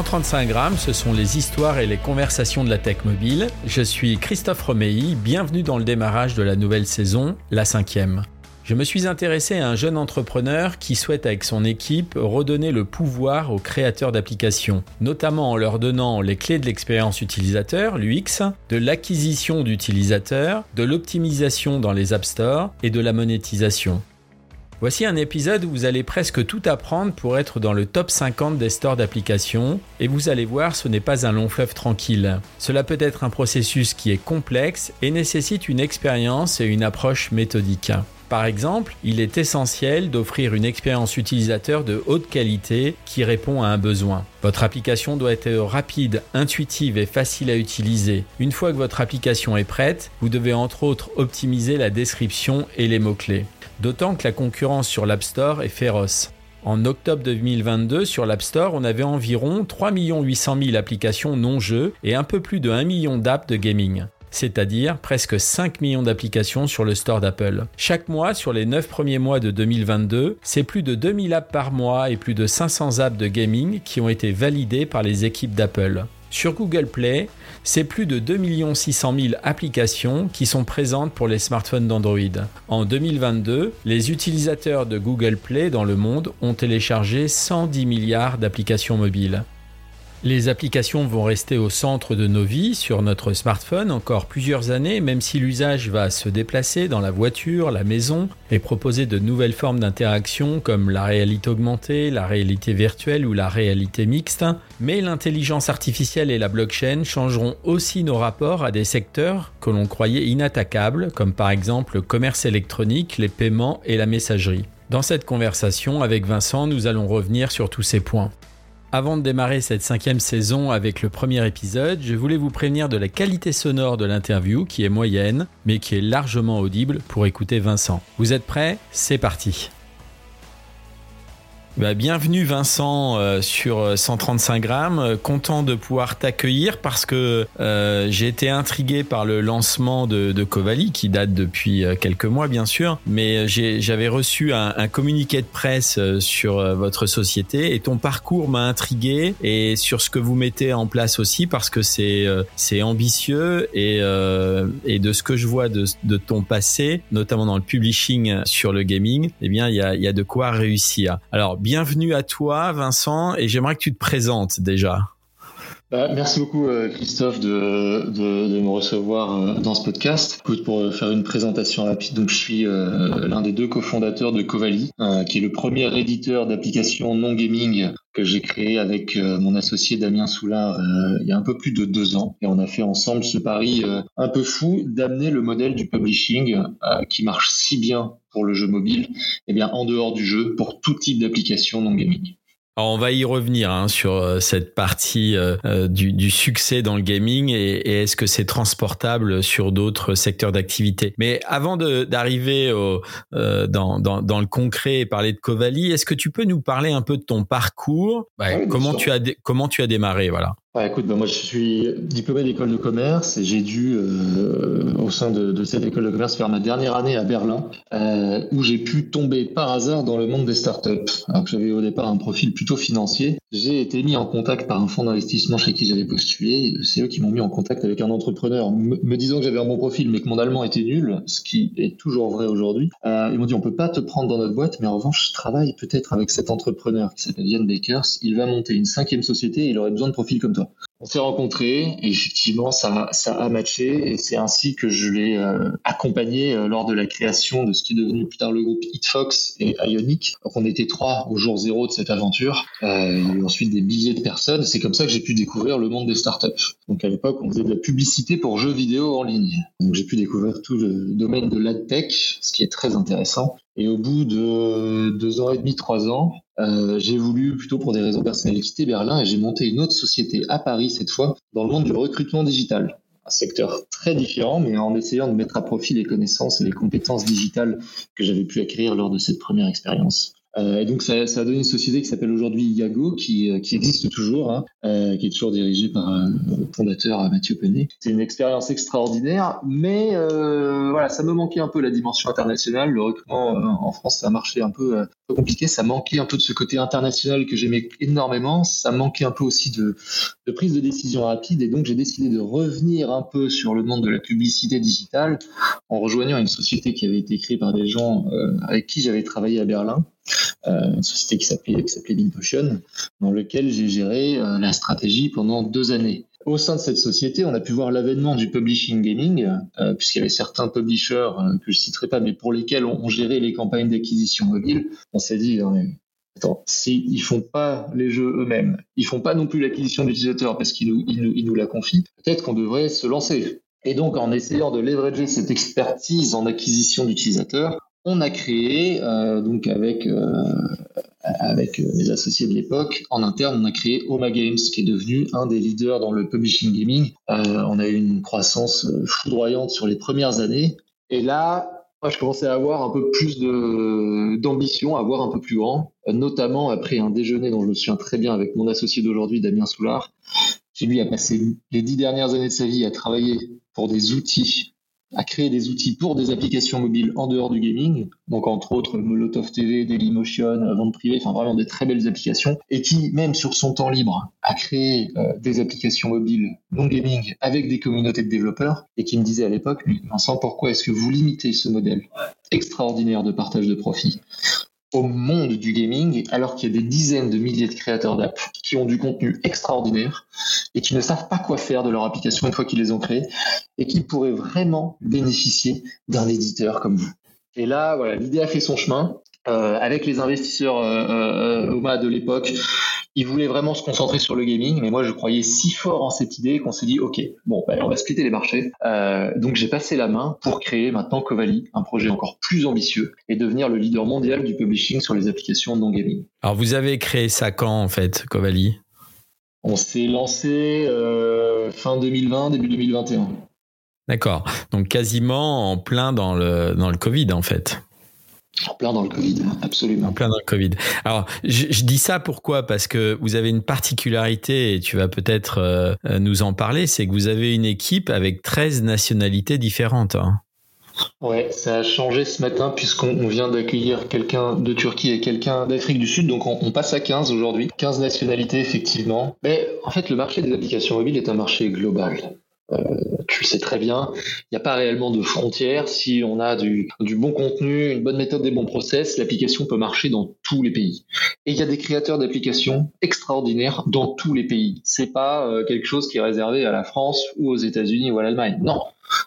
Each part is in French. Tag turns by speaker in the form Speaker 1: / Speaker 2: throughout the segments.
Speaker 1: 135 grammes, ce sont les histoires et les conversations de la tech mobile. Je suis Christophe Romeilly, bienvenue dans le démarrage de la nouvelle saison, la cinquième. Je me suis intéressé à un jeune entrepreneur qui souhaite avec son équipe redonner le pouvoir aux créateurs d'applications, notamment en leur donnant les clés de l'expérience utilisateur, l'UX, de l'acquisition d'utilisateurs, de l'optimisation dans les App Store et de la monétisation. Voici un épisode où vous allez presque tout apprendre pour être dans le top 50 des stores d'applications, et vous allez voir, ce n'est pas un long fleuve tranquille. Cela peut être un processus qui est complexe et nécessite une expérience et une approche méthodique. Par exemple, il est essentiel d'offrir une expérience utilisateur de haute qualité qui répond à un besoin. Votre application doit être rapide, intuitive et facile à utiliser. Une fois que votre application est prête, vous devez entre autres optimiser la description et les mots-clés d'autant que la concurrence sur l'App Store est féroce. En octobre 2022, sur l'App Store, on avait environ 3 800 000 applications non-jeux et un peu plus de 1 million d'apps de gaming c'est-à-dire presque 5 millions d'applications sur le store d'Apple. Chaque mois, sur les 9 premiers mois de 2022, c'est plus de 2000 apps par mois et plus de 500 apps de gaming qui ont été validées par les équipes d'Apple. Sur Google Play, c'est plus de 2 600 000 applications qui sont présentes pour les smartphones d'Android. En 2022, les utilisateurs de Google Play dans le monde ont téléchargé 110 milliards d'applications mobiles. Les applications vont rester au centre de nos vies sur notre smartphone encore plusieurs années, même si l'usage va se déplacer dans la voiture, la maison et proposer de nouvelles formes d'interaction comme la réalité augmentée, la réalité virtuelle ou la réalité mixte. Mais l'intelligence artificielle et la blockchain changeront aussi nos rapports à des secteurs que l'on croyait inattaquables, comme par exemple le commerce électronique, les paiements et la messagerie. Dans cette conversation avec Vincent, nous allons revenir sur tous ces points. Avant de démarrer cette cinquième saison avec le premier épisode, je voulais vous prévenir de la qualité sonore de l'interview qui est moyenne, mais qui est largement audible pour écouter Vincent. Vous êtes prêts? C'est parti bah, bienvenue Vincent euh, sur 135 euh, grammes. Euh, content de pouvoir t'accueillir parce que j'ai été intrigué par le lancement de, de qui date depuis quelques mois bien sûr, mais j'avais reçu un, un, communiqué de presse sur votre société et ton parcours m'a intrigué et sur ce que vous mettez en place aussi parce que c'est c'est ambitieux et, et de ce que je vois de, de, ton passé, notamment dans le publishing sur le gaming, eh bien il y a, y a de quoi réussir. Alors bienvenue à toi, Vincent, et j'aimerais que tu te présentes déjà.
Speaker 2: Bah, merci beaucoup euh, Christophe de, me recevoir euh, dans ce podcast. Pour euh, faire une présentation rapide, donc je suis l'un des deux cofondateurs de Covali, qui est le premier éditeur d'applications non gaming que j'ai créé avec mon associé Damien Soulard il y a un peu plus de deux ans. Et on a fait ensemble ce pari un peu fou d'amener le modèle du publishing qui marche si bien pour le jeu mobile, eh bien en dehors du jeu pour tout type d'application non gaming.
Speaker 1: Alors on va y revenir hein, sur euh, cette partie euh, euh, du, du, succès dans le gaming et, et est-ce que c'est transportable sur d'autres secteurs d'activité? Mais avant d'arriver euh, dans, dans, dans, le concret et parler de Covali, est-ce que tu peux nous parler un peu de ton parcours? Ouais, Comment tu as comment tu as démarré voilà
Speaker 2: écoute, ben moi je suis diplômé d'école de commerce et j'ai dû, euh, au sein de, de, cette école de commerce, faire ma dernière année à Berlin, euh, où j'ai pu tomber par hasard dans le monde des startups. Alors que j'avais au départ un profil plutôt financier, j'ai été mis en contact par un fonds d'investissement chez qui j'avais postulé. C'est eux qui m'ont mis en contact avec un entrepreneur, me disant que j'avais un bon profil, mais que mon allemand était nul, ce qui est toujours vrai aujourd'hui. Euh, ils m'ont dit on peut pas te prendre dans notre boîte, mais en revanche, je travaille peut-être avec cet entrepreneur qui s'appelle Yann Bakers. Il va monter une cinquième société et il aurait besoin de profils comme toi. On s'est rencontrés et effectivement ça, ça a matché et c'est ainsi que je l'ai euh, accompagné euh, lors de la création de ce qui est devenu plus tard le groupe Hitfox et Ionic. Donc on était trois au jour zéro de cette aventure. Euh, il y a eu ensuite des milliers de personnes. C'est comme ça que j'ai pu découvrir le monde des startups. Donc à l'époque on faisait de la publicité pour jeux vidéo en ligne. Donc j'ai pu découvrir tout le domaine de l'adtech, ce qui est très intéressant. Et au bout de deux ans et demi, trois ans, euh, j'ai voulu, plutôt pour des raisons personnelles, quitter Berlin et j'ai monté une autre société à Paris cette fois, dans le monde du recrutement digital. Un secteur très différent, mais en essayant de mettre à profit les connaissances et les compétences digitales que j'avais pu acquérir lors de cette première expérience. Euh, et donc ça, ça, a donné une société qui s'appelle aujourd'hui Yago, qui, euh, qui existe toujours, hein, euh, qui est toujours dirigée par un fondateur Mathieu Penet. C'est une expérience extraordinaire, mais voilà, ça me manquait un peu la dimension internationale. Le recrutement en France, ça a marché un peu, un peu compliqué. Ça manquait un peu de ce côté international que j'aimais énormément. Ça manquait un peu aussi de, de prise de décision rapide. Et donc j'ai décidé de revenir un peu sur le monde de la publicité digitale en rejoignant une société qui avait été créée par des gens avec qui j'avais travaillé à Berlin une société qui s'appelait qui s'appelait dans lequel j'ai géré euh, la stratégie pendant deux années. Au sein de cette société, on a pu voir l'avènement du publishing gaming, euh, puisqu'il y avait certains publishers que je citerai pas, mais pour lesquels on, gérait les campagnes d'acquisition mobile. On s'est dit, attends, s'ils ne font pas les jeux eux-mêmes, ils font pas non plus l'acquisition d'utilisateurs parce qu'ils nous, ils nous, ils nous la confient, peut-être qu'on devrait se lancer. Et donc, en essayant de leverager cette expertise en acquisition d'utilisateurs, on a créé, euh, donc avec, euh, avec mes associés de l'époque, en interne, on a créé Oma Games, qui est devenu un des leaders dans le publishing gaming. Euh, on a eu une croissance foudroyante sur les premières années. Et là, je commençais à avoir un peu plus d'ambition, à voir un peu plus grand, notamment après un déjeuner dont je me souviens très bien avec mon associé d'aujourd'hui, Damien Soulard, qui lui a passé les dix dernières années de sa vie à travailler pour des outils à créer des outils pour des applications mobiles en dehors du gaming, donc entre autres Molotov TV, Dailymotion, Vente Privée, enfin vraiment des très belles applications, et qui, même sur son temps libre, a créé euh, des applications mobiles non gaming avec des communautés de développeurs, et qui me disait à l'époque, Vincent, pourquoi est-ce que vous limitez ce modèle extraordinaire de partage de profit au monde du gaming, alors qu'il y a des dizaines de milliers de créateurs d'app qui ont du contenu extraordinaire et qui ne savent pas quoi faire de leur application une fois qu'ils les ont créées et qui pourraient vraiment bénéficier d'un éditeur comme vous. Et là, voilà, l'idée a fait son chemin. Euh, avec les investisseurs euh, euh, OMA de l'époque, ils voulaient vraiment se concentrer sur le gaming, mais moi je croyais si fort en cette idée qu'on s'est dit ok, bon, ben, on va splitter les marchés. Euh, donc j'ai passé la main pour créer maintenant Covali, un projet encore plus ambitieux et devenir le leader mondial du publishing sur les applications non gaming.
Speaker 1: Alors vous avez créé ça quand en fait, Covali?
Speaker 2: On s'est lancé euh, fin 2020, début 2021.
Speaker 1: D'accord, donc quasiment en plein dans le dans le Covid en fait.
Speaker 2: En plein dans le Covid, absolument.
Speaker 1: En plein dans le Covid. Alors, je, dis ça pourquoi? Parce que vous avez une particularité, et tu vas peut-être euh, nous en parler, c'est que vous avez une équipe avec 13 nationalités différentes. Hein.
Speaker 2: Ouais, ça a changé ce matin puisqu'on vient d'accueillir quelqu'un de Turquie et quelqu'un d'Afrique du Sud, donc on, on, passe à 15 aujourd'hui. 15 nationalités, effectivement. Mais en fait, le marché des applications mobiles est un marché global. Euh, tu le sais très bien, il n'y a pas réellement de frontières. Si on a du, bon contenu, une bonne méthode, des bons process, l'application peut marcher dans tous les pays. Et il y a des créateurs d'applications extraordinaires dans tous les pays. C'est pas euh, quelque chose qui est réservé à la France ou aux États-Unis ou à l'Allemagne. Non,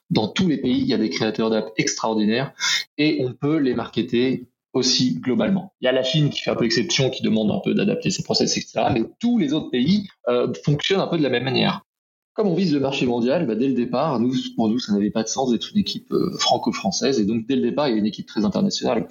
Speaker 2: dans tous les pays, il y a des créateurs d'app extraordinaires et on peut les marketer aussi globalement. Il y a la Chine qui fait un peu exception, qui demande un peu d'adapter ses process, etc. Mais tous les autres pays euh, fonctionnent un peu de la même manière. Comme on vise le marché mondial, bah, dès le départ, nous, pour nous, ça n'avait pas de sens d'être une équipe euh, franco-française. Et donc, dès le départ, il y a une équipe très internationale.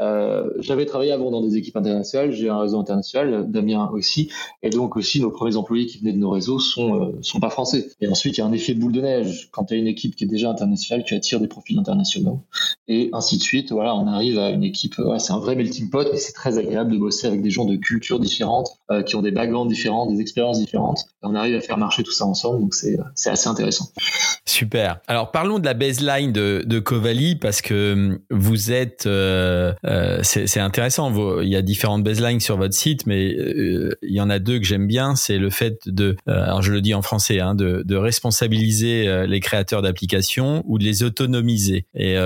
Speaker 2: Euh, j'avais travaillé avant dans des équipes internationales, j'ai un réseau international, Damien aussi, et donc aussi nos premiers employés qui venaient de nos réseaux sont euh, sont pas français. Et ensuite il y a un effet boule de neige. Quand tu as une équipe qui est déjà internationale, tu attires des profils internationaux, et ainsi de suite. Voilà, on arrive à une équipe. C'est un vrai melting pot, et c'est très agréable de bosser avec des gens de cultures différentes, euh, qui ont des backgrounds différents, des expériences différentes. On arrive à faire marcher tout ça ensemble, donc c'est c'est assez intéressant.
Speaker 1: Super. Alors parlons de la baseline de, de parce que hum, vous êtes euh, euh, c'est intéressant. il y a différentes baselines sur votre site, mais euh, il y en a deux que j'aime bien. C'est le fait de, euh, alors je le dis en français, hein, de, de, responsabiliser les créateurs d'applications ou de les autonomiser. Et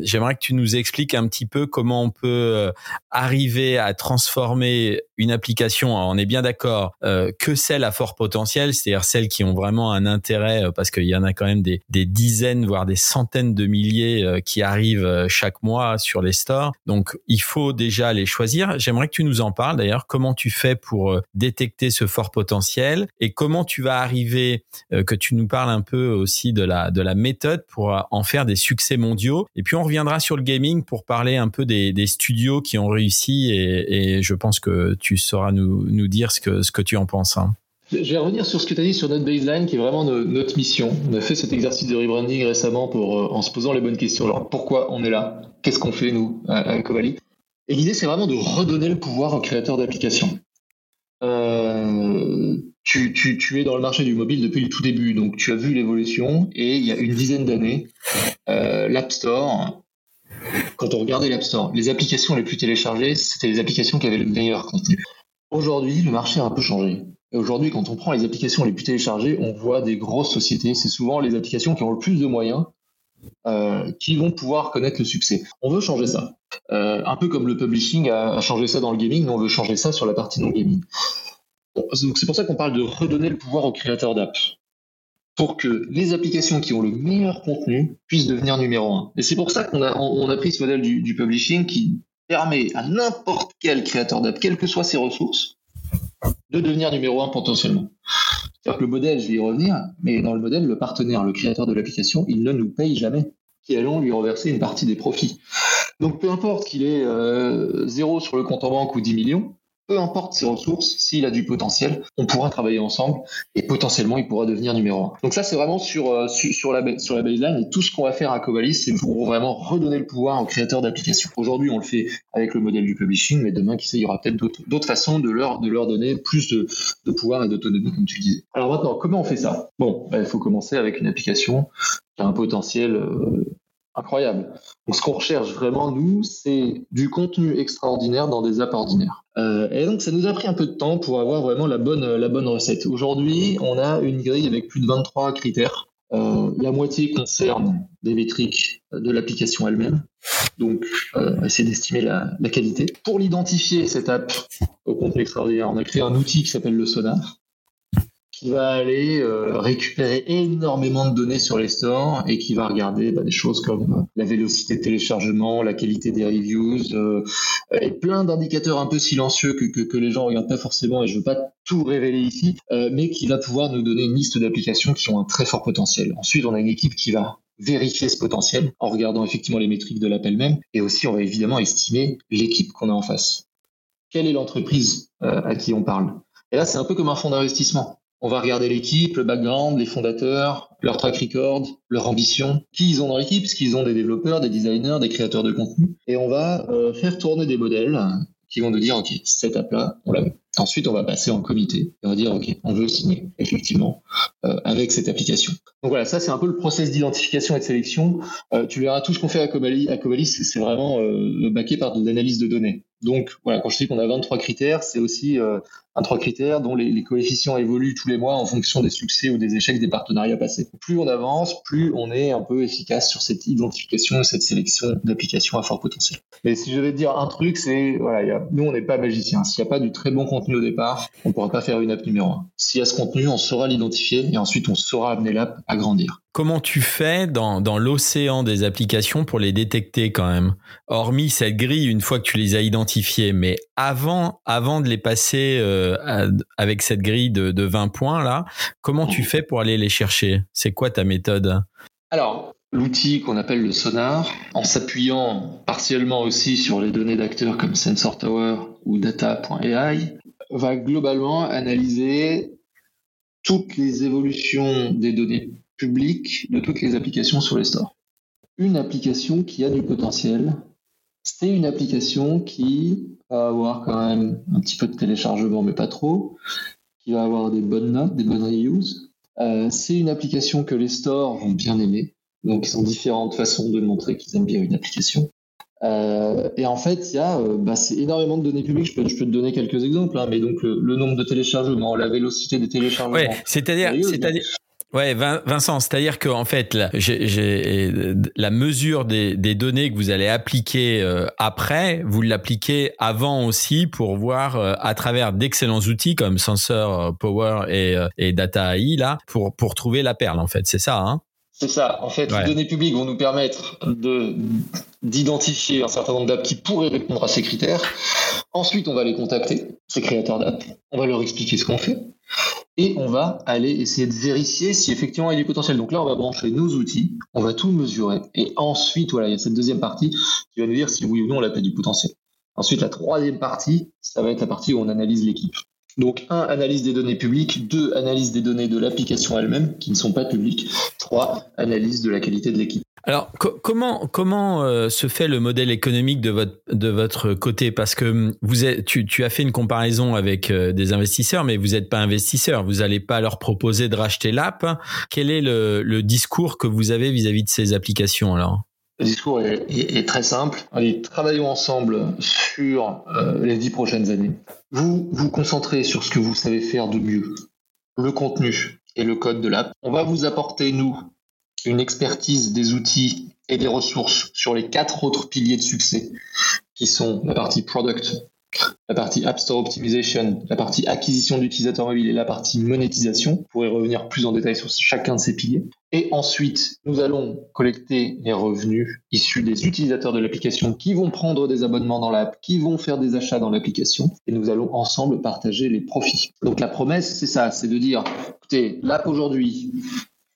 Speaker 1: j'aimerais que tu nous expliques un petit peu comment on peut arriver à transformer une application. on est bien d'accord que celles à fort potentiel, c'est-à-dire celles qui ont vraiment un intérêt, parce qu'il y en a quand même des, des dizaines, voire des centaines de milliers qui arrivent chaque mois sur les stores. Donc, il faut déjà les choisir. J'aimerais que tu nous en parles d'ailleurs. Comment tu fais pour euh, détecter ce fort potentiel et comment tu vas arriver, euh, que tu nous parles un peu aussi de la, de la méthode pour euh, en faire des succès mondiaux. Et puis, on reviendra sur le gaming pour parler un peu des, studios qui ont réussi et, et, je pense que tu sauras nous, nous dire ce que, ce que tu en penses. Hein.
Speaker 2: Je vais revenir sur ce que tu as dit sur notre baseline, qui est vraiment notre mission. On a fait cet exercice de rebranding récemment pour, en se posant les bonnes questions. Pourquoi on est là? Qu'est-ce qu'on fait, nous, à, Covali Et l'idée, c'est vraiment de redonner le pouvoir aux créateurs d'applications. Euh, tu, es dans le marché du mobile depuis le tout début, donc tu as vu l'évolution, et il y a une dizaine d'années, euh, l'App Store, quand on regardait l'App Store, les applications les plus téléchargées, c'était les applications qui avaient le meilleur contenu. Aujourd'hui, le marché a un peu changé. Et aujourd'hui, quand on prend les applications les plus téléchargées, on voit des grosses sociétés. C'est souvent les applications qui ont le plus de moyens euh, qui vont pouvoir connaître le succès. On veut changer ça. Euh, un peu comme le publishing a, changé ça dans le gaming, nous on veut changer ça sur la partie non gaming. c'est pour ça qu'on parle de redonner le pouvoir aux créateurs d'apps pour que les applications qui ont le meilleur contenu puissent devenir numéro un. Et c'est pour ça qu'on a, on, a pris ce modèle du, du publishing qui permet à n'importe quel créateur d'app, quelles que soient ses ressources, de devenir numéro un potentiellement. Le modèle, je vais y revenir, mais dans le modèle, le partenaire, le créateur de l'application, il ne nous paye jamais, qui allons lui reverser une partie des profits. Donc peu importe qu'il ait euh, zéro sur le compte en banque ou 10 millions, peu importe ses ressources, s'il a du potentiel, on pourra travailler ensemble et potentiellement il pourra devenir numéro un. Donc ça c'est vraiment sur, euh, sur, la, sur la baseline et tout ce qu'on va faire à Covalis c'est pour vraiment redonner le pouvoir aux créateurs d'applications. Aujourd'hui on le fait avec le modèle du publishing mais demain qui sait il y aura peut-être d'autres façons de leur, de leur donner plus de, de pouvoir et d'autonomie comme tu disais. Alors maintenant comment on fait ça? Bon, bah, il faut commencer avec une application qui a un potentiel euh, incroyable. Donc ce qu'on recherche vraiment, nous, c'est du contenu extraordinaire dans des apps ordinaires. Euh, et donc ça nous a pris un peu de temps pour avoir vraiment la bonne, la bonne recette. Aujourd'hui, on a une grille avec plus de 23 critères. Euh, la moitié concerne des métriques de l'application elle-même. Donc, euh, essayer d'estimer la, la, qualité. Pour l'identifier, cette app au contenu extraordinaire, on a créé un outil qui s'appelle le Sonar qui va aller euh, récupérer énormément de données sur les stores et qui va regarder bah, des choses comme euh, la vélocité de téléchargement, la qualité des reviews euh, et plein d'indicateurs un peu silencieux que, les gens regardent pas forcément et je veux pas tout révéler ici, mais qui va pouvoir nous donner une liste d'applications qui ont un très fort potentiel. Ensuite, on a une équipe qui va vérifier ce potentiel en regardant effectivement les métriques de l'appel même et aussi on va évidemment estimer l'équipe qu'on a en face. Quelle est l'entreprise à qui on parle? Et là, c'est un peu comme un fonds d'investissement on va regarder l'équipe, le background, les fondateurs, leur track record, leur ambition, qui ils ont dans l'équipe, parce qu'ils ont des développeurs, des designers, des créateurs de contenu. Et on va euh, faire tourner des modèles qui vont nous dire, OK, cette app-là, on l'a Ensuite, on va passer en comité et on va dire, OK, on veut signer, effectivement, euh, avec cette application. Donc voilà, ça, c'est un peu le process d'identification et de sélection. Euh, tu verras, tout ce qu'on fait à Covalis, à c'est vraiment baqué par de l'analyse de données. Donc voilà, quand je dis qu'on a 23 critères, c'est aussi un trois critères dont les, coefficients évoluent tous les mois en fonction des succès ou des échecs des partenariats passés. Plus on avance, plus on est un peu efficace sur cette identification et cette sélection d'applications à fort potentiel. Mais si je vais te dire un truc, c'est voilà, nous on n'est pas magiciens. S'il n'y a pas du très bon contenu au départ, on ne pourra pas faire une app numéro 1. S'il y a ce contenu, on saura l'identifier et ensuite on saura amener l'app à grandir.
Speaker 1: Comment tu fais dans, dans l'océan des applications pour les détecter quand même? Hormis cette grille, une fois que tu les as identifiées, mais avant, avant de les passer euh, avec cette grille de, de 20 points là, comment tu fais pour aller les chercher? C'est quoi ta méthode?
Speaker 2: Alors, l'outil qu'on appelle le sonar, en s'appuyant partiellement aussi sur les données d'acteurs comme Sensor Tower ou data.ai, va globalement analyser toutes les évolutions des données publiques de toutes les applications sur les stores. Une application qui a du potentiel, c'est une application qui va avoir quand même un petit peu de téléchargement, mais pas trop, qui va avoir des bonnes notes, des bonnes reviews. Euh, c'est une application que les stores vont bien aimer. Donc, ils ont différentes façons de montrer qu'ils aiment bien une application. Euh, et en fait, il y a bah, c'est énormément de données publiques. Je peux, je peux te donner quelques exemples, hein, mais donc le, nombre de téléchargements, la vélocité des téléchargements.
Speaker 1: Ouais, c'est-à-dire, c'est-à-dire, Ouais, Vincent, c'est-à-dire qu'en fait, la, la mesure des, des, données que vous allez appliquer euh, après, vous l'appliquez avant aussi pour voir euh, à travers d'excellents outils comme Sensor euh, Power et, et Data AI là, pour pour trouver la perle en fait, c'est ça, hein?
Speaker 2: C'est ça. En fait, les données publiques vont nous permettre de d'identifier un certain nombre d'apps qui pourraient répondre à ces critères. Ensuite, on va les contacter, ces créateurs d'apps. On va leur expliquer ce qu'on fait et on va aller essayer de vérifier si effectivement il y a du potentiel. Donc là, on va brancher nos outils, on va tout mesurer, et ensuite, voilà, il y a cette deuxième partie qui va nous dire si oui ou non on a pas du potentiel. Ensuite, la troisième partie, ça va être la partie où on analyse l'équipe. Donc, un, analyse des données publiques, deux, analyse des données de l'application elle-même, qui ne sont pas publiques, trois, analyse de la qualité de l'équipe.
Speaker 1: Alors comment comment euh, se fait le modèle économique de votre de votre côté? Parce que hum, vous êtes, tu, tu as fait une comparaison avec euh, des investisseurs mais vous n'êtes pas investisseur vous n'allez pas leur proposer de racheter l'app quel est le, le, discours que vous avez vis-à-vis de ces applications alors?
Speaker 2: Le discours est, très simple. Allez, travaillons ensemble sur euh, les dix prochaines années. Vous vous concentrez sur ce que vous savez faire de mieux, le contenu et le code de l'app. On va vous apporter, nous, une expertise des outils et des ressources sur les quatre autres piliers de succès, qui sont la partie product, la partie App Store Optimization, la partie acquisition d'utilisateurs mobiles et la partie monétisation. Vous pourrez revenir plus en détail sur chacun de ces piliers. Et ensuite, nous allons collecter les revenus issus des utilisateurs de l'application qui vont prendre des abonnements dans l'app, qui vont faire des achats dans l'application, et nous allons ensemble partager les profits. Donc la promesse, c'est ça, c'est de dire, écoutez, l'app aujourd'hui,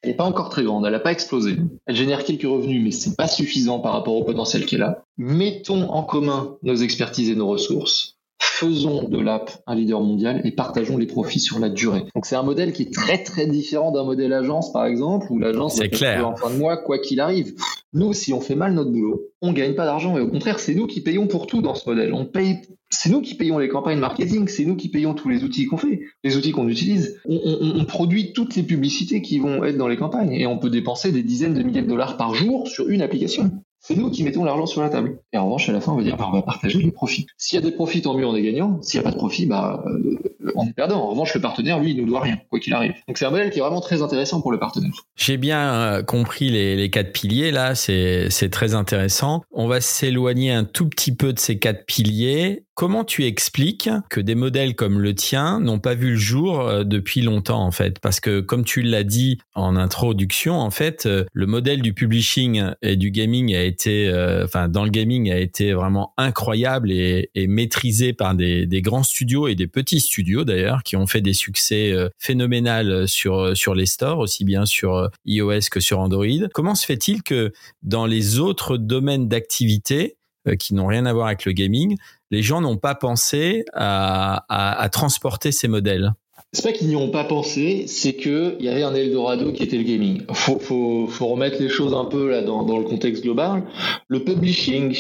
Speaker 2: elle n'est pas encore très grande, elle n'a pas explosé. Elle génère quelques revenus, mais c'est pas suffisant par rapport au potentiel qu'elle a. Mettons en commun nos expertises et nos ressources. Faisons de l'app un leader mondial et partageons les profits sur la durée. Donc c'est un modèle qui est très très différent d'un modèle agence par exemple où l'agence
Speaker 1: va clair.
Speaker 2: en fin de mois quoi qu'il arrive. Nous, si on fait mal notre boulot, on gagne pas d'argent et au contraire c'est nous qui payons pour tout dans ce modèle. On paye c'est nous qui payons les campagnes marketing, c'est nous qui payons tous les outils qu'on fait, les outils qu'on utilise. On, produit toutes les publicités qui vont être dans les campagnes et on peut dépenser des dizaines de milliers de dollars par jour sur une application. C'est nous qui mettons l'argent sur la table. Et en revanche, à la fin, on va dire, bah, on va partager les profits. S'il y a des profits, tant mieux, on est gagnant. S'il n'y a pas de profit, bah, euh, on est perdant. En revanche, le partenaire, lui, il nous doit rien, quoi qu'il arrive. Donc c'est un modèle qui est vraiment très intéressant pour le partenaire.
Speaker 1: J'ai bien euh, compris les, les quatre piliers, là, c'est très intéressant. On va s'éloigner un tout petit peu de ces quatre piliers Comment tu expliques que des modèles comme le tien n'ont pas vu le jour euh, depuis longtemps en fait? Parce que comme tu l'as dit en introduction, en fait, euh, le modèle du publishing et du gaming a été, euh, enfin dans le gaming a été vraiment incroyable et, maîtrisé par des, grands studios et des petits studios d'ailleurs qui ont fait des succès phénoménaux sur sur les stores aussi bien sur iOS que sur Android. Comment se fait-il que dans les autres domaines d'activité qui n'ont rien à voir avec le gaming, les gens n'ont pas pensé à, transporter ces modèles
Speaker 2: c'est pas qu'ils n'y ont pas pensé, c'est qu'il y avait un Eldorado qui était le gaming. Faut, faut, remettre les choses un peu là dans, le contexte global. Le publishing,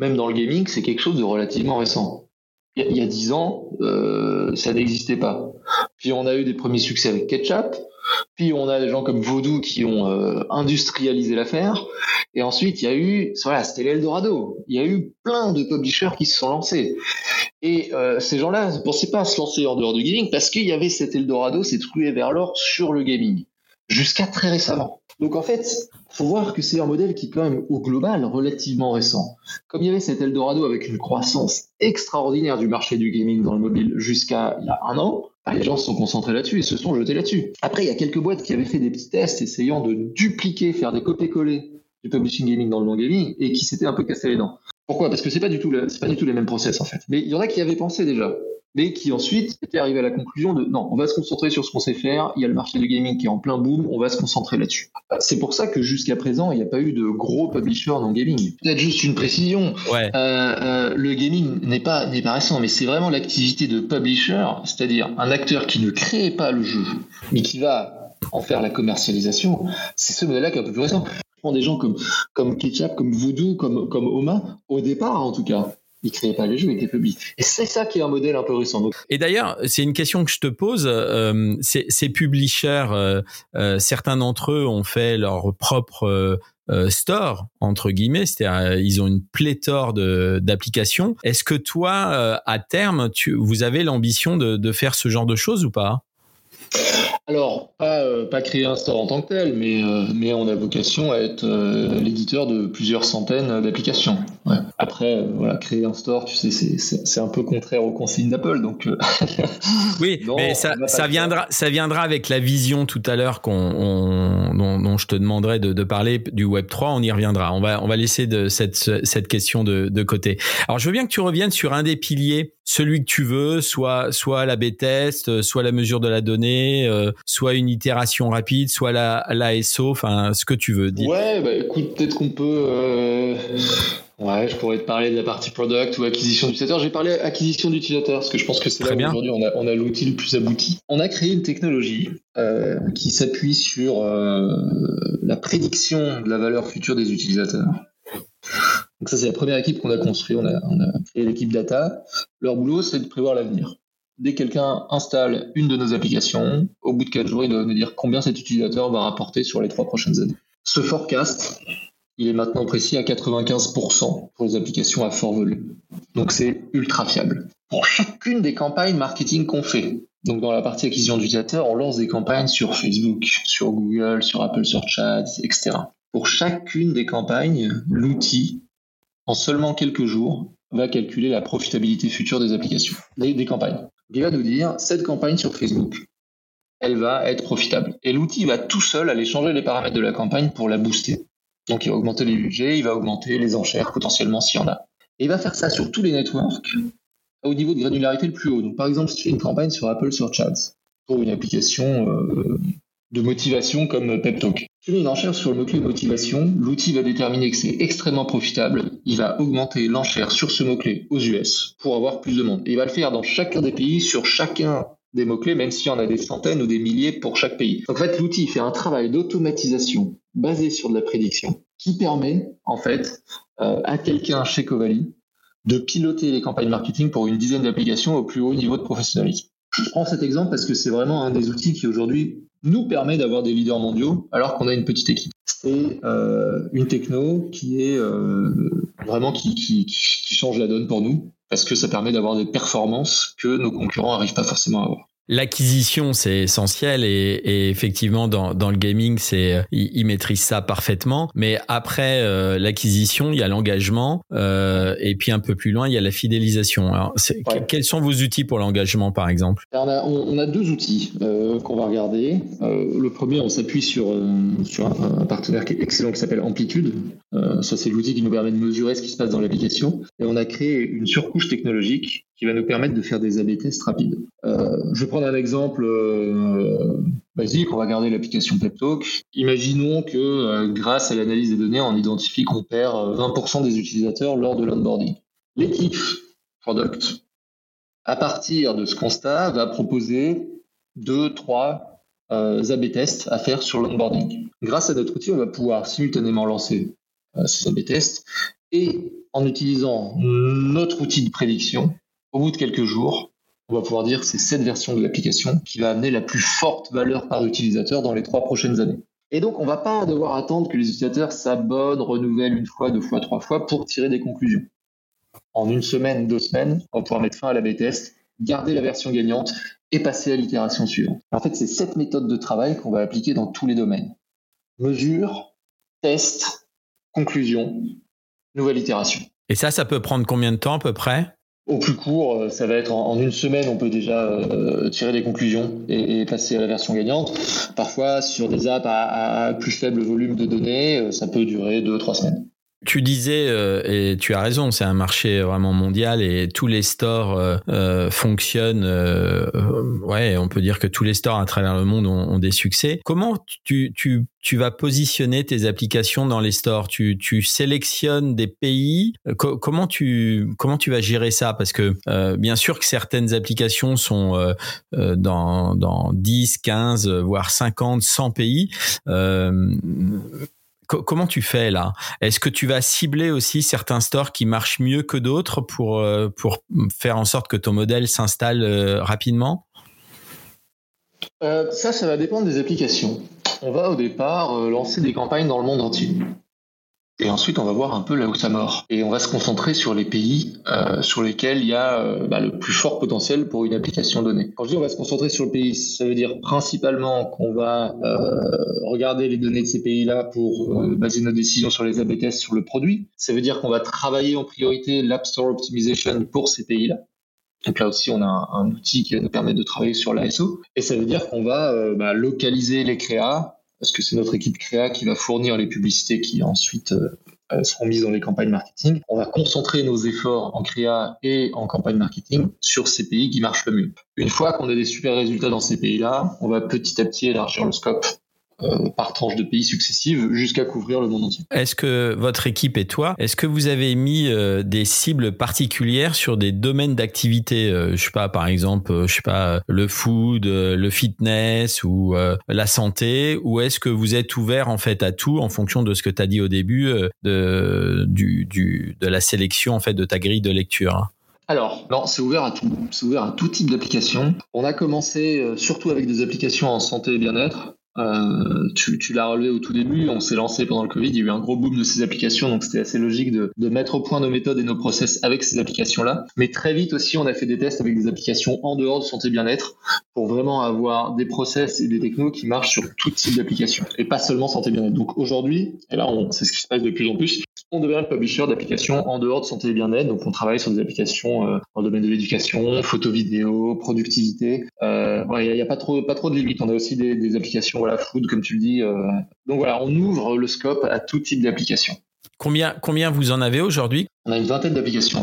Speaker 2: même dans le gaming, c'est quelque chose de relativement récent. Il y a dix ans, euh, ça n'existait pas. Puis on a eu des premiers succès avec Ketchup. Puis on a des gens comme Voodoo qui ont euh, industrialisé l'affaire. Et ensuite, il y a eu, voilà, c'était l'Eldorado. Il y a eu plein de publishers qui se sont lancés. Et euh, ces gens-là ne pensaient pas à se lancer en dehors du gaming parce qu'il y avait cet Eldorado, cette ruée vers l'or sur le gaming. Jusqu'à très récemment. Donc en fait, faut voir que c'est un modèle qui est quand même au global relativement récent. Comme il y avait cet Eldorado avec une croissance extraordinaire du marché du gaming dans le mobile jusqu'à il y a un an, bah, les gens se sont concentrés là-dessus et se sont jetés là-dessus. Après, il y a quelques boîtes qui avaient fait des petits tests essayant de dupliquer, faire des copier-coller du publishing gaming dans le non gaming et qui s'étaient un peu cassé les dents. Pourquoi? Parce que c'est pas du tout c'est pas du tout les mêmes process en fait. Mais il y en a qui avaient pensé déjà mais qui ensuite étaient arrivés à la conclusion de non, on va se concentrer sur ce qu'on sait faire, il y a le marché du gaming qui est en plein boom, on va se concentrer là-dessus. C'est pour ça que jusqu'à présent, il n'y a pas eu de gros publishers dans le gaming. Peut-être juste une précision,
Speaker 1: ouais.
Speaker 2: euh, euh, le gaming n'est pas, n'est pas récent, mais c'est vraiment l'activité de publisher, c'est-à-dire un acteur qui ne crée pas le jeu, mais qui va en faire la commercialisation, c'est ce modèle-là qui est un peu plus récent. Je prends des gens comme, comme Ketchup, comme Voodoo, comme, comme Oma, au départ en tout cas Ils créaient pas les jeux, ils étaient publics. Et c'est ça qui est un modèle un peu récent.
Speaker 1: Et d'ailleurs, c'est une question que je te pose. Euh, ces, publishers, euh, euh, certains d'entre eux ont fait leur propre store entre guillemets, c'est-à-dire ils ont une pléthore d'applications. Est-ce que toi, à terme, tu, vous avez l'ambition de, de faire ce genre de choses ou pas?
Speaker 2: Alors, pas, euh, pas créer un store en tant que tel, mais, euh, mais on a vocation à être euh, l'éditeur de plusieurs centaines d'applications. Après, voilà, créer un store, tu sais, c'est un peu contraire aux consignes d'Apple, donc.
Speaker 1: oui, mais ça, ça viendra, ça viendra avec la vision tout à l'heure qu'on, dont, je te demanderai de, de, parler du Web 3. On y reviendra. On va, on va laisser de cette, cette question de, de côté. Alors, je veux bien que tu reviennes sur un des piliers celui que tu veux, soit soit la B-test, soit la mesure de la donnée, soit une itération rapide, soit la l'ASO, enfin ce que tu veux.
Speaker 2: Dire. Ouais, bah écoute, peut-être qu'on peut. Euh... Ouais, je pourrais te parler de la partie product ou acquisition d'utilisateur. J'ai parlé acquisition d'utilisateur parce que je pense que c'est là où aujourd'hui on a, on a l'outil le plus abouti. On a créé une technologie euh, qui s'appuie sur euh, la prédiction de la valeur future des utilisateurs. Donc ça, c'est la première équipe qu'on a construite. On a, on a créé l'équipe data. Leur boulot, c'est de prévoir l'avenir. Dès que quelqu'un installe une de nos applications, au bout de 4 jours, il doit nous dire combien cet utilisateur va rapporter sur les trois prochaines années. Ce forecast, il est maintenant précis à 95% pour les applications à fort volume. Donc c'est ultra fiable. Pour chacune des campagnes marketing qu'on fait, donc dans la partie acquisition d'utilisateurs, on lance des campagnes sur Facebook, sur Google, sur Apple Search Ads, etc. Pour chacune des campagnes, l'outil en seulement quelques jours, va calculer la profitabilité future des applications, des, campagnes. Il va nous dire, cette campagne sur Facebook, elle va être profitable. Et l'outil va tout seul aller changer les paramètres de la campagne pour la booster. Donc il va augmenter les budgets, il va augmenter les enchères potentiellement s'il y en a. Et il va faire ça sur tous les networks au niveau de granularité le plus haut. Donc par exemple, si tu fais une campagne sur Apple Search Ads pour une application euh, de motivation comme PepTalk. Une enchère sur le mot-clé motivation, l'outil va déterminer que c'est extrêmement profitable, il va augmenter l'enchère sur ce mot-clé aux US pour avoir plus de monde. Et il va le faire dans chacun des pays, sur chacun des mots-clés, même s'il y en a des centaines ou des milliers pour chaque pays. Donc en fait, l'outil fait un travail d'automatisation basé sur de la prédiction qui permet en fait euh, à quelqu'un chez Covali de piloter les campagnes marketing pour une dizaine d'applications au plus haut niveau de professionnalisme. Je prends cet exemple parce que c'est vraiment un des outils qui aujourd'hui nous permet d'avoir des leaders mondiaux alors qu'on a une petite équipe. C'est euh, une techno qui est euh, vraiment qui, change la donne pour nous parce que ça permet d'avoir des performances que nos concurrents n'arrivent pas forcément à avoir.
Speaker 1: L'acquisition, c'est essentiel et, et, effectivement dans, dans le gaming, c'est ils, ils, maîtrisent ça parfaitement. Mais après euh, l'acquisition, il y a l'engagement euh, et puis un peu plus loin, il y a la fidélisation. Alors, quels sont vos outils pour l'engagement, par exemple?
Speaker 2: On a, on, a, deux outils euh, qu'on va regarder. Euh, le premier, on s'appuie sur euh, sur un, un, partenaire qui est excellent qui s'appelle Amplitude. ça, c'est l'outil qui nous permet de mesurer ce qui se passe dans l'application. Et on a créé une surcouche technologique qui va nous permettre de faire des A/B tests rapides. Euh, je vais prendre un exemple euh, basique, on va garder l'application PepTalk. Imaginons que euh, grâce à l'analyse des données, on identifie qu'on perd 20% des utilisateurs lors de l'onboarding. L'équipe product, à partir de ce constat, va proposer deux, trois A/B tests à faire sur l'onboarding. Grâce à notre outil, on va pouvoir simultanément lancer ces A/B tests et en utilisant notre outil de prédiction, au bout de quelques jours, on va pouvoir dire que c'est cette version de l'application qui va amener la plus forte valeur par utilisateur dans les trois prochaines années. Et donc, on va pas devoir attendre que les utilisateurs s'abonnent, renouvellent une fois, deux fois, trois fois pour tirer des conclusions. En une semaine, deux semaines, on va pouvoir mettre fin à la B-test, garder la version gagnante et passer à l'itération suivante. En fait, c'est cette méthode de travail qu'on va appliquer dans tous les domaines. Mesure, test, conclusion, nouvelle itération.
Speaker 1: Et ça, ça peut prendre combien de temps à peu près?
Speaker 2: Au plus court, euh, ça va être en, une semaine, on peut déjà euh, tirer des conclusions et, passer à la version gagnante. Parfois, sur des apps à, plus faible volume de données, euh, ça peut durer deux, trois semaines.
Speaker 1: Tu disais, et tu as raison, c'est un marché vraiment mondial et tous les stores fonctionnent. ouais, on peut dire que tous les stores à travers le monde ont, ont des succès. Comment tu, tu tu vas positionner tes applications dans les stores? Tu, tu sélectionnes des pays? Euh, comment tu comment tu vas gérer ça? Parce que euh, bien sûr que certaines applications sont euh, euh dans dans 10 15 voire 50 100 pays euh, comment tu fais là? Est-ce que tu vas cibler aussi certains stores qui marchent mieux que d'autres pour, pour faire en sorte que ton modèle s'installe rapidement?
Speaker 2: Ça, ça va dépendre des applications. On va au départ lancer des campagnes dans le monde entier. Et ensuite, on va voir un peu là où ça mord. Et on va se concentrer sur les pays euh, sur lesquels il y a euh, bah, le plus fort potentiel pour une application donnée. Quand je dis on va se concentrer sur le pays, ça veut dire principalement qu'on va euh, regarder les données de ces pays-là pour baser nos décisions sur les AB tests sur le produit. Ça veut dire qu'on va travailler en priorité l'App Store Optimization pour ces pays-là. Donc là aussi, on a un, outil qui va nous permettre de travailler sur l'ASO. Et ça veut dire qu'on va bah, localiser les créas parce que c'est notre équipe créa qui va fournir les publicités qui ensuite euh, euh, seront mises dans les campagnes marketing. On va concentrer nos efforts en créa et en campagne marketing sur ces pays qui marchent le mieux. Une fois qu'on a des super résultats dans ces pays-là, on va petit à petit élargir le scope euh, par tranche de pays successives jusqu'à couvrir le monde entier.
Speaker 1: Est-ce que votre équipe et toi, est-ce que vous avez mis euh, des cibles particulières sur des domaines d'activité, euh, je sais pas par exemple, je sais pas le food, le fitness ou la santé, ou est-ce que vous êtes ouvert en fait à tout en fonction de ce que tu as dit au début de du, du de la sélection en fait de ta grille de lecture
Speaker 2: alors, non, c'est ouvert à tout. C'est ouvert à tout type d'applications. On a commencé surtout avec des applications en santé et bien-être. Euh, tu, l'as relevé au tout début, on s'est lancé pendant le Covid, il y a eu un gros boom de ces applications, donc c'était assez logique de, mettre au point nos méthodes et nos process avec ces applications-là. Mais très vite aussi, on a fait des tests avec des applications en dehors de santé bien-être pour vraiment avoir des process et des technos qui marchent sur tout type d'application et pas seulement santé bien-être. Donc aujourd'hui, et là c'est ce qui se passe de plus en plus, on devient le publisher d'applications en dehors de santé et bien-être. Donc on travaille sur des applications euh, dans le domaine de l'éducation, photo vidéo, productivité. Euh, il n'y a, a, pas trop pas trop de limites. On a aussi des, des applications la food, comme tu le dis. Euh. Donc voilà, on ouvre le scope à tout type d'applications.
Speaker 1: Combien, combien vous en avez aujourd'hui?
Speaker 2: On a une vingtaine d'applications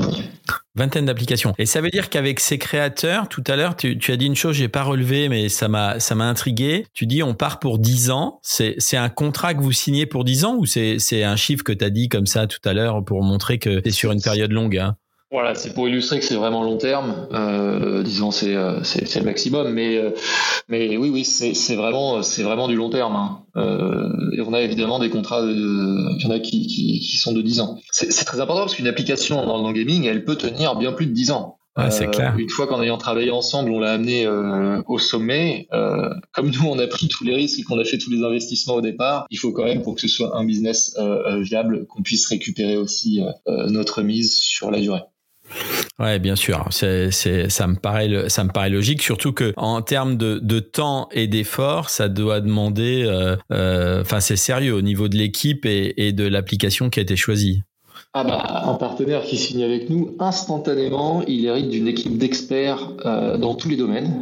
Speaker 1: Vingtaine d'applications. Et ça veut dire qu'avec ces créateurs, tout à l'heure, tu, as dit une chose, j'ai pas relevé, mais ça m'a, ça m'a intrigué. Tu dis, on part pour 10 ans. C'est, c'est un contrat que vous signez pour 10 ans ou c'est, c'est un chiffre que tu as dit comme ça tout à l'heure pour montrer que c'est sur une période longue hein?
Speaker 2: Voilà, c'est pour illustrer que c'est vraiment long terme. Euh, disons, c'est euh, c'est le maximum, mais euh, mais oui, oui, c'est vraiment c'est vraiment du long terme. Hein. Euh, et on a évidemment des contrats, il y en a qui, qui, qui sont de 10 ans. C'est très important parce qu'une application dans le gaming, elle peut tenir bien plus de 10 ans.
Speaker 1: Ouais, c'est clair.
Speaker 2: Une fois qu'en ayant travaillé ensemble, on l'a amené euh, au sommet, euh, comme nous on a pris tous les risques et qu'on a fait tous les investissements au départ, il faut quand même pour que ce soit un business viable qu'on puisse récupérer aussi notre mise sur la durée.
Speaker 1: Ouais, bien sûr. Ça me paraît, ça me paraît logique, surtout que en termes de, temps et d'effort, ça doit demander, euh, euh, enfin, c'est sérieux au niveau de l'équipe et, de l'application qui a été choisie.
Speaker 2: Ah bah, un partenaire qui signe avec nous, instantanément, il hérite d'une équipe d'experts euh, dans tous les domaines.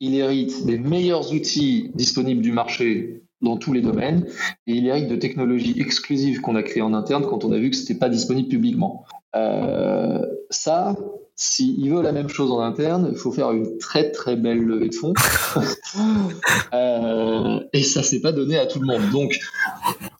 Speaker 2: Il hérite des meilleurs outils disponibles du marché dans tous les domaines et il hérite de technologies exclusives qu'on a créées en interne quand on a vu que c'était pas disponible publiquement. Euh, ça, s'il veut la même chose en interne, il faut faire une très très belle levée de fonds. euh, et ça s'est pas donné à tout le monde. Donc,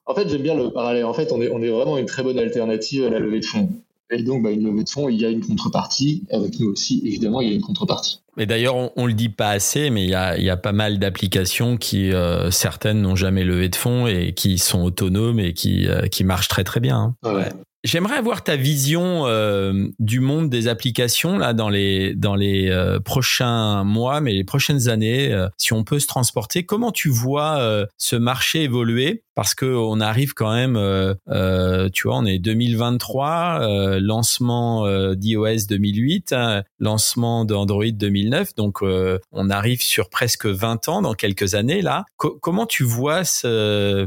Speaker 2: en fait, j'aime bien le parallèle. En fait, on est, on est vraiment une très bonne alternative à la levée de fonds. Et donc, bah, une levée de fonds, il y a une contrepartie. Avec nous aussi, évidemment, il y a une contrepartie.
Speaker 1: Et d'ailleurs, on, on le dit pas assez, mais il y a, il y a pas mal d'applications qui, euh, certaines n'ont jamais levé de fonds et qui sont autonomes et qui, euh, qui marchent très très bien.
Speaker 2: Hein. Ouais.
Speaker 1: J'aimerais avoir ta vision euh, du monde des applications là dans les dans les euh, prochains mois, mais les prochaines années, euh, si on peut se transporter. Comment tu vois ce marché évoluer? Parce que on arrive quand même, euh, tu vois, on est 2023, lancement d'iOS 2008, hein, lancement d'Android 2009, donc on arrive sur presque 20 ans dans quelques années là. Co comment tu vois se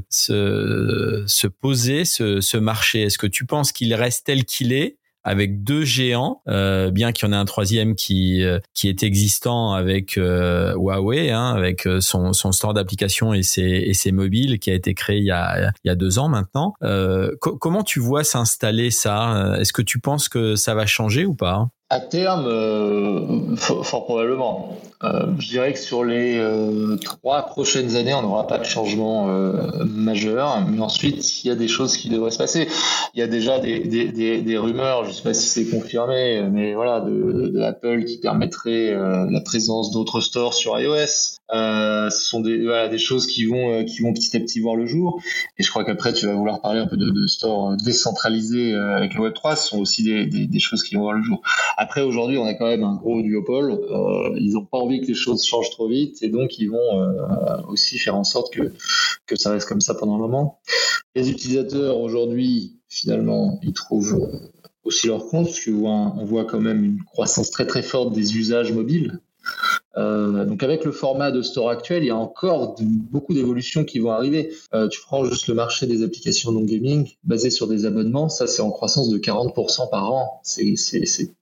Speaker 1: poser ce, ce marché? Est-ce que tu penses qu'il reste tel qu'il est? Avec deux géants, euh, bien qu'il y en ait un troisième qui euh, qui est existant avec euh, Huawei, hein, avec euh, son, son store d'applications et ses et ses mobiles qui a été créé il y a il y a deux ans maintenant. Co comment tu vois s'installer ça? Est-ce que tu penses que ça va changer ou pas?
Speaker 2: À terme, euh, fort, probablement. Euh, je dirais que sur les euh, trois prochaines années, on n'aura pas de changement euh, majeur. Mais ensuite, il y a des choses qui devraient se passer. Il y a déjà des, des, des, des rumeurs, je ne sais pas si c'est confirmé, mais voilà, de, de, Apple qui permettrait euh, la présence d'autres stores sur iOS. Euh, ce sont des, choses qui vont, euh, qui vont petit à petit voir le jour. Et je crois qu'après, tu vas vouloir parler un peu de, de store décentralisé euh, avec le Web3. Ce sont aussi des, choses qui vont voir le jour. Après, aujourd'hui, on a quand même un gros duopole. Ils n'ont pas envie que les choses changent trop vite et donc ils vont aussi faire en sorte que, que ça reste comme ça pendant un moment. Les utilisateurs aujourd'hui, finalement, ils trouvent aussi leur compte, parce qu'on on voit quand même une croissance très très forte des usages mobiles. Euh, donc avec le format de store actuel, il y a encore beaucoup d'évolutions qui vont arriver. Euh, tu prends juste le marché des applications non gaming basées sur des abonnements, ça c'est en croissance de 40% par an. C'est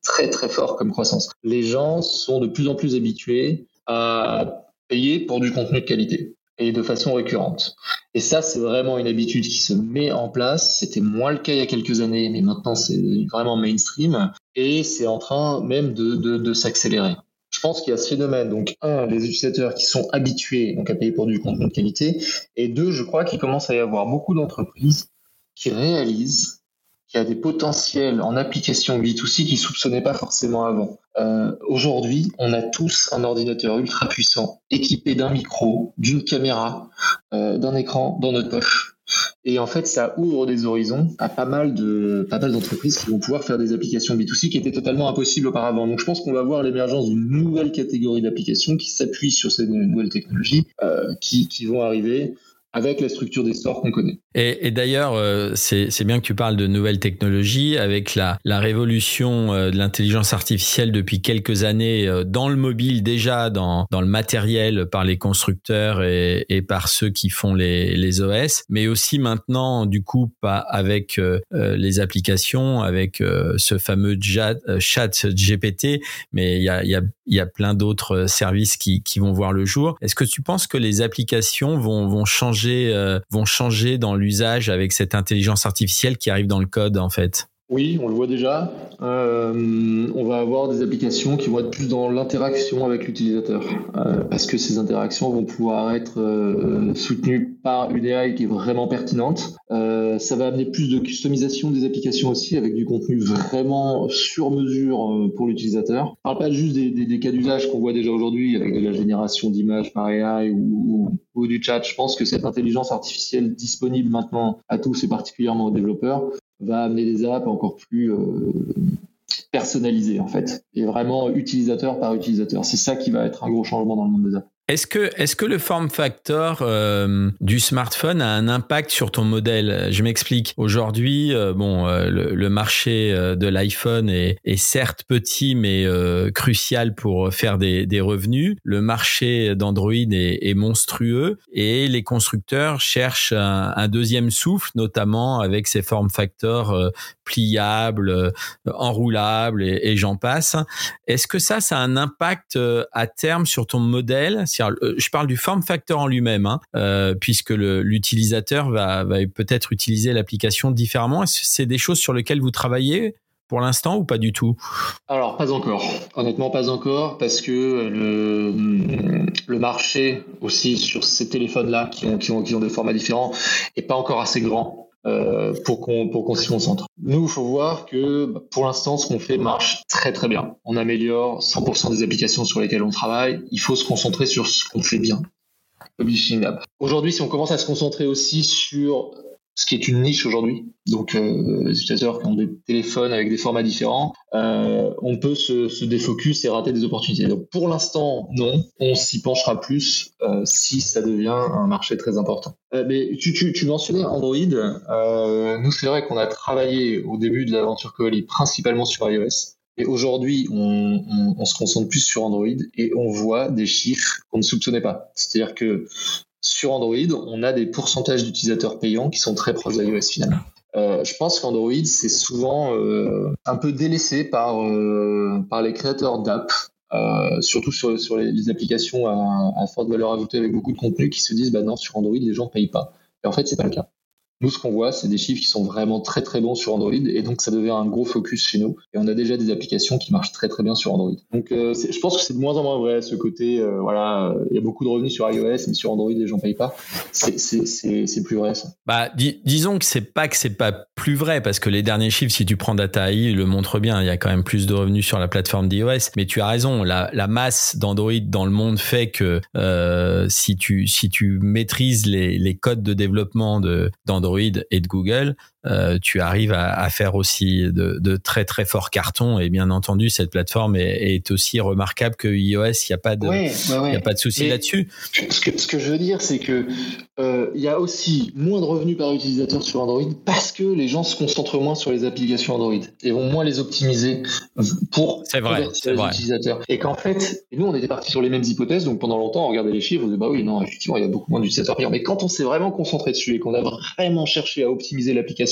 Speaker 2: très très fort comme croissance. Les gens sont de plus en plus habitués à payer pour du contenu de qualité et de façon récurrente. Et ça, c'est vraiment une habitude qui se met en place. C'était moins le cas il y a quelques années, mais maintenant c'est vraiment mainstream et c'est en train même de s'accélérer. Je pense qu'il y a ce phénomène. Donc, un, les utilisateurs qui sont habitués donc, à payer pour du contenu de qualité. Et deux, je crois qu'il commence à y avoir beaucoup d'entreprises qui réalisent qu'il y a des potentiels en application B2C qu'ils soupçonnaient pas forcément avant. Euh, Aujourd'hui, on a tous un ordinateur ultra puissant, équipé d'un micro, d'une caméra, euh, d'un écran dans notre poche. Et en fait, ça ouvre des horizons à pas mal de pas mal d'entreprises qui vont pouvoir faire des applications B2C qui étaient totalement impossibles auparavant. Donc, je pense qu'on va voir l'émergence d'une nouvelle catégorie d'applications qui s'appuient sur ces nouvelles technologies euh, qui, qui vont arriver avec la structure des stores qu'on connaît.
Speaker 1: Et, et d'ailleurs, euh, c'est bien que tu parles de nouvelles technologies avec la, la révolution euh, de l'intelligence artificielle depuis quelques années euh, dans le mobile déjà, dans, dans le matériel par les constructeurs et, et par ceux qui font les, les OS, mais aussi maintenant du coup pas avec les applications, avec ce fameux chat, chat GPT, mais il y a, y, a, y a plein d'autres services qui, qui vont voir le jour. Est-ce que tu penses que les applications vont, vont changer, vont changer dans l'usage avec cette intelligence artificielle qui arrive dans le code en fait
Speaker 2: oui, on le voit déjà. Euh, on va avoir des applications qui vont être plus dans l'interaction avec l'utilisateur, euh, parce que ces interactions vont pouvoir être euh, soutenues par une AI qui est vraiment pertinente. Ça va amener plus de customisation des applications aussi, avec du contenu vraiment sur mesure pour l'utilisateur. On parle pas juste des, cas d'usage qu'on voit déjà aujourd'hui, avec la génération d'images par AI ou, ou, ou du chat. Je pense que cette intelligence artificielle disponible maintenant à tous et particulièrement aux développeurs va amener des apps encore plus euh, personnalisées en fait, et vraiment utilisateur par utilisateur. C'est ça qui va être un gros changement dans le monde des apps.
Speaker 1: Est-ce que, est que le form factor euh, du smartphone a un impact sur ton modèle? Je m'explique. Aujourd'hui, euh, bon, euh, le, marché de l'iPhone est, certes petit, mais crucial pour faire des, revenus. Le marché d'Android est, monstrueux et les constructeurs cherchent un deuxième souffle, notamment avec ces form factors euh, pliables, enroulables et, j'en passe. Est-ce que ça, ça a un impact à terme sur ton modèle? Euh, je parle du form factor en lui-même, hein, euh, puisque l'utilisateur va, peut-être utiliser l'application différemment. Est-ce que c'est des choses sur lesquelles vous travaillez pour l'instant ou pas du tout?
Speaker 2: Alors pas encore, honnêtement pas encore, parce que le, le marché aussi sur ces téléphones-là qui ont, qui, ont, qui ont des formats différents est pas encore assez grand. Euh, pour qu'on pour qu'on s'y concentre. Nous, il faut voir que bah, pour l'instant, ce qu'on fait marche très très bien. On améliore 100% des applications sur lesquelles on travaille. Il faut se concentrer sur ce qu'on fait bien. Publishing Lab. Aujourd'hui, si on commence à se concentrer aussi sur ce qui est une niche aujourd'hui. Donc, euh, les utilisateurs qui ont des téléphones avec des formats différents, euh, on peut se, se, défocus et rater des opportunités. Donc, pour l'instant, non. On s'y penchera plus euh, si ça devient un marché très important. Mais tu, tu, tu, mentionnais Android. Nous, c'est vrai qu'on a travaillé au début de l'aventure Coeli principalement sur iOS. Et aujourd'hui, on, on, se concentre plus sur Android et on voit des chiffres qu'on ne soupçonnait pas. C'est-à-dire que sur Android, on a des pourcentages d'utilisateurs payants qui sont très proches d'iOS finalement. Euh, je pense qu'Android, c'est souvent euh, un peu délaissé par, euh, par les créateurs d'app, euh, surtout sur, sur les, applications à, à, forte valeur ajoutée avec beaucoup de contenu qui se disent bah non, sur Android, les gens ne payent pas. Et en fait, c'est pas le cas. Nous, ce qu'on voit, c'est des chiffres qui sont vraiment très très bons sur Android et donc ça devient un gros focus chez nous. Et on a déjà des applications qui marchent très très bien sur Android. Donc euh, je pense que c'est de moins en moins vrai ce côté, euh, voilà, il y a beaucoup de revenus sur iOS, mais sur Android les gens payent pas. C'est plus vrai ça.
Speaker 1: Bah disons que c'est pas que c'est pas plus vrai parce que les derniers chiffres, si tu prends DataI, le montrent bien. Il y a quand même plus de revenus sur la plateforme d'iOS. Mais tu as raison, la, masse d'Android dans le monde fait que euh, si tu si tu maîtrises les, codes de développement de et de Google, euh, tu arrives à, à, faire aussi de, de, très très forts cartons. Et bien entendu cette plateforme est, est aussi remarquable que iOS. Il n'y a pas de y a pas de souci là-dessus.
Speaker 2: ce que, ce que je veux dire c'est que euh, il y a aussi moins de revenus par utilisateur sur Android parce que les gens se concentrent moins sur les applications Android et vont moins les optimiser pour
Speaker 1: vrai,
Speaker 2: les vrai. utilisateurs. Et qu'en fait nous on était parti sur les mêmes hypothèses. Donc pendant longtemps on regardait les chiffres on disait bah oui non effectivement il y a beaucoup moins d'utilisateurs. Mais quand on s'est vraiment concentré dessus et qu'on a vraiment cherché à optimiser l'application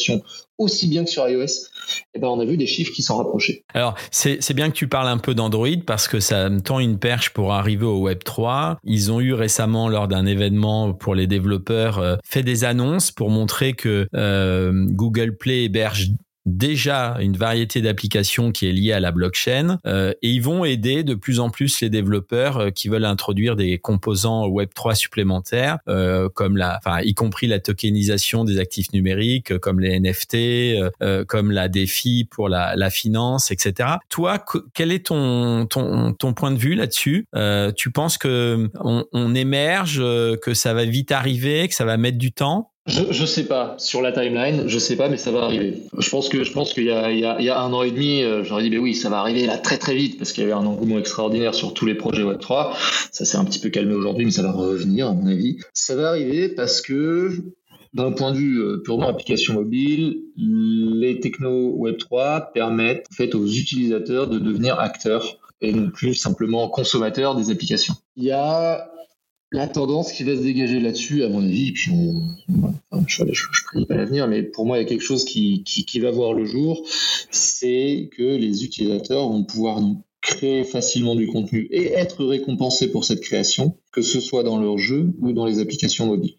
Speaker 2: aussi bien que sur iOS, eh ben on a vu des chiffres qui s'en rapprochaient.
Speaker 1: Alors, c'est bien que tu parles un peu d'Android parce que ça me tend une perche pour arriver au Web 3. Ils ont eu récemment, lors d'un événement pour les développeurs, euh, fait des annonces pour montrer que euh, Google Play héberge déjà une variété d'applications qui est liée à la blockchain euh, et ils vont aider de plus en plus les développeurs euh, qui veulent introduire des composants Web 3 supplémentaires euh, comme la enfin y compris la tokenisation des actifs numériques comme les NFT euh, comme la défi pour la, la finance etc. Toi quel est ton ton, ton point de vue là-dessus? Tu penses que on, on émerge que ça va vite arriver que ça va mettre du temps?
Speaker 2: Je, je sais pas sur la timeline, je sais pas, mais ça va arriver. Je pense que je pense qu'il y y, y a un an et demi, euh, j'aurais dit mais oui, ça va arriver là très très vite parce qu'il y avait un engouement extraordinaire sur tous les projets Web 3. Ça s'est un petit peu calmé aujourd'hui, mais ça va revenir à mon avis. Ça va arriver parce que d'un point de vue euh, purement application mobile, les technos Web 3 permettent en fait aux utilisateurs de devenir acteurs et non plus simplement consommateurs des applications. Il y a la tendance qui va se dégager là-dessus, à mon avis, puis on, je ne pas l'avenir, mais pour moi, il y a quelque chose qui, qui, va voir le jour, c'est que les utilisateurs vont pouvoir créer facilement du contenu et être récompensés pour cette création, que ce soit dans leur jeu ou dans les applications mobiles.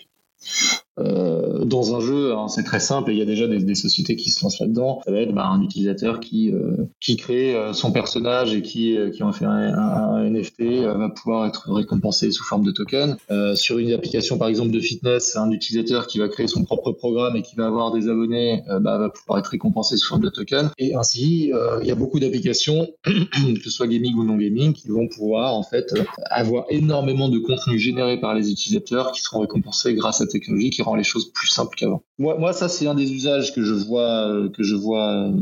Speaker 2: Euh, dans un jeu, hein, c'est très simple, il y a déjà des, sociétés qui se lancent là-dedans. Ça va être bah, un utilisateur qui, euh, qui crée euh, son personnage et qui, qui en fait un, NFT va pouvoir être récompensé sous forme de token. sur une application par exemple de fitness, un utilisateur qui va créer son propre programme et qui va avoir des abonnés bah, va pouvoir être récompensé sous forme de token. Et ainsi, il y a beaucoup d'applications, que ce soit gaming ou non gaming, qui vont pouvoir en fait avoir énormément de contenu généré par les utilisateurs qui seront récompensés grâce à la technologie qui les choses plus simples qu'avant. Moi, moi, ça, c'est un des usages que je vois, euh, que je vois euh,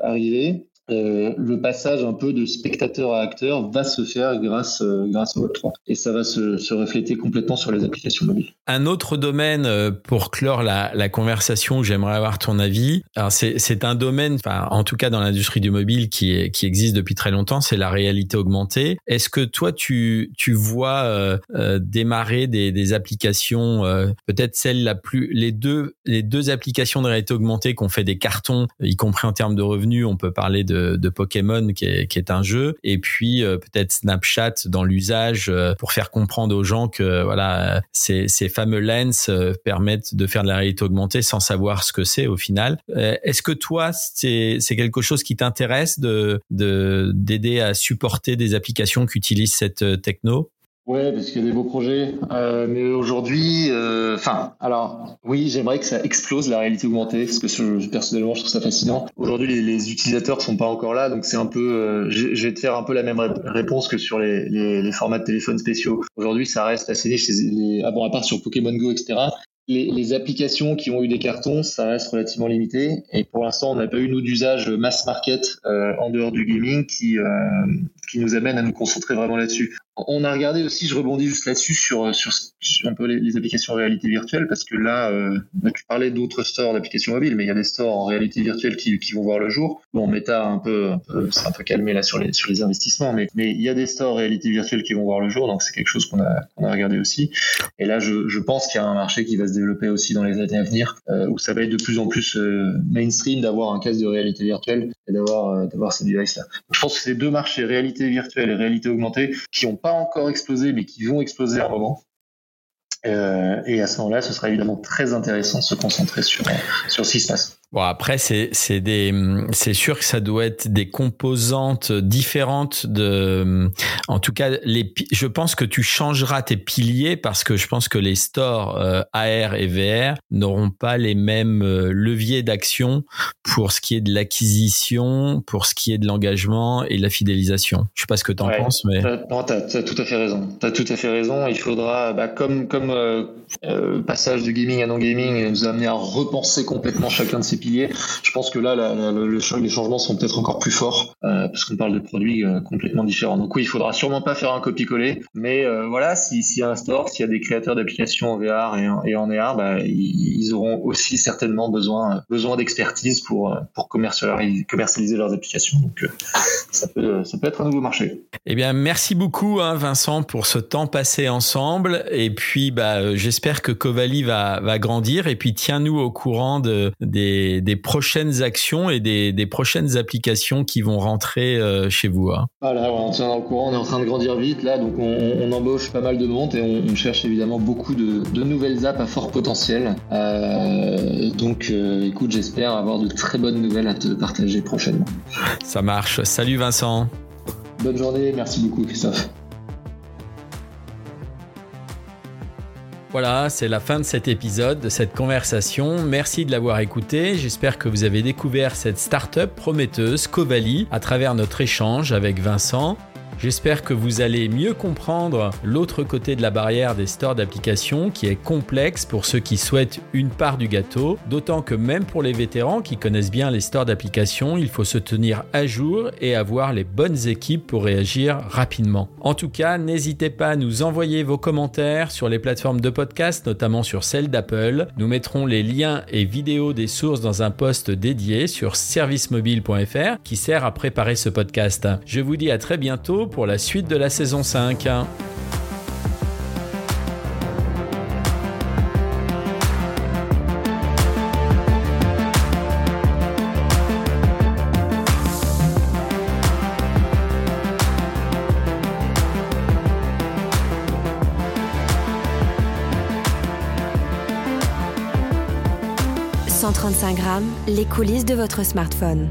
Speaker 2: arriver. Euh, le passage un peu de spectateur à acteur va se faire grâce, euh, grâce au Web3. Et ça va se, se, refléter complètement sur les applications mobiles.
Speaker 1: Un autre domaine euh, pour clore la, la conversation, j'aimerais avoir ton avis. C'est un domaine, enfin en tout cas dans l'industrie du mobile qui, qui existe depuis très longtemps, c'est la réalité augmentée. Est-ce que toi tu, tu vois démarrer des, des applications, peut-être celles la plus, les deux, les deux applications de réalité augmentée qu'on fait des cartons, y compris en termes de revenus, on peut parler de de, Pokémon qui est, qui est, un jeu et puis euh, peut-être Snapchat dans l'usage euh, pour faire comprendre aux gens que voilà ces, ces fameux lens euh, permettent de faire de la réalité augmentée sans savoir ce que c'est au final. Est-ce que toi c'est quelque chose qui t'intéresse de de d'aider à supporter des applications qui utilisent cette techno?
Speaker 2: Ouais, parce qu'il y a des beaux projets. Euh, mais aujourd'hui, euh, enfin, alors oui, j'aimerais que ça explose la réalité augmentée, parce que je, personnellement, je trouve ça fascinant. Aujourd'hui, les, les, utilisateurs sont pas encore là, donc c'est un peu. Euh, je, vais te faire un peu la même réponse que sur les, les, les formats de téléphone spéciaux. Aujourd'hui, ça reste assez niche. Les, bon, à part sur Pokémon Go, etc. Les, les, applications qui ont eu des cartons, ça reste relativement limité. Et pour l'instant, on n'a pas eu, nous, d'usage mass market euh, en dehors du gaming qui, euh, qui nous amène à nous concentrer vraiment là-dessus. On a regardé aussi, je rebondis juste là-dessus, sur, sur, un peu les, applications réalité virtuelle, parce que là, euh, tu parlais d'autres stores d'applications mobiles, mais il y a des stores en réalité virtuelle qui, qui vont voir le jour. Bon, Meta un peu, c'est un peu calmé là sur les, sur les investissements, mais, mais il y a des stores réalité virtuelle qui vont voir le jour, donc c'est quelque chose qu'on a, qu'on a regardé aussi. Et là, je, je pense qu'il y a un marché qui va se développer aussi dans les années à venir, euh, où ça va être de plus en plus euh, mainstream d'avoir un casque de réalité virtuelle et d'avoir euh, d'avoir ces devices-là. Je pense que c'est deux marchés, réalité virtuelle et réalité augmentée, qui ont encore explosé, mais qui vont exploser à un moment. Euh, et à ce moment-là, ce sera évidemment très intéressant de se concentrer sur, sur ce qui se passe.
Speaker 1: Bon après c'est c'est des c'est sûr que ça doit être des composantes différentes de en tout cas les je pense que tu changeras tes piliers parce que je pense que les stores euh, AR et VR n'auront pas les mêmes euh, leviers d'action pour ce qui est de l'acquisition, pour ce qui est de l'engagement et de la fidélisation. Je sais pas ce que tu en penses mais
Speaker 2: non tu as, tout à fait raison. Tu as tout à fait raison, il faudra bah, comme comme euh, passage de gaming à non gaming nous amener à repenser complètement chacun de ces piliers. Je pense que là, le, les changements sont peut-être encore plus forts euh, parce qu'on parle de produits euh, complètement différents. Donc oui, il faudra sûrement pas faire un copier-coller, mais euh, voilà, s'il y a un store, s'il y a des créateurs d'applications en VR et en, et en AR, bah, ils, auront aussi certainement besoin besoin d'expertise pour commercialiser, leurs applications. Donc ça peut être un nouveau marché.
Speaker 1: Eh bien, merci beaucoup hein, Vincent pour ce temps passé ensemble et puis bah j'espère que Covali va grandir et puis tiens-nous au courant de des des, prochaines actions et des, prochaines applications qui vont rentrer euh, chez vous. Hein.
Speaker 2: Voilà, on tient au courant, on est en train de grandir vite là, donc on, embauche pas mal de monde et on, cherche évidemment beaucoup de, nouvelles apps à fort potentiel. Euh, donc euh, écoute, j'espère avoir de très bonnes nouvelles à te partager prochainement.
Speaker 1: Ça marche. Salut Vincent.
Speaker 2: Bonne journée, merci beaucoup Christophe.
Speaker 1: Voilà, c'est la fin de cet épisode, de cette conversation. Merci de l'avoir écouté. J'espère que vous avez découvert cette start-up prometteuse, Covali, à travers notre échange avec Vincent. J'espère que vous allez mieux comprendre l'autre côté de la barrière des stores d'applications qui est complexe pour ceux qui souhaitent une part du gâteau, d'autant que même pour les vétérans qui connaissent bien les stores d'applications, il faut se tenir à jour et avoir les bonnes équipes pour réagir rapidement. En tout cas, n'hésitez pas à nous envoyer vos commentaires sur les plateformes de podcast, notamment sur celle d'Apple. Nous mettrons les liens et vidéos des sources dans un post dédié sur servicemobile.fr qui sert à préparer ce podcast. Je vous dis à très bientôt pour la suite de la saison 5.
Speaker 3: « 135 grammes, les coulisses de votre smartphone.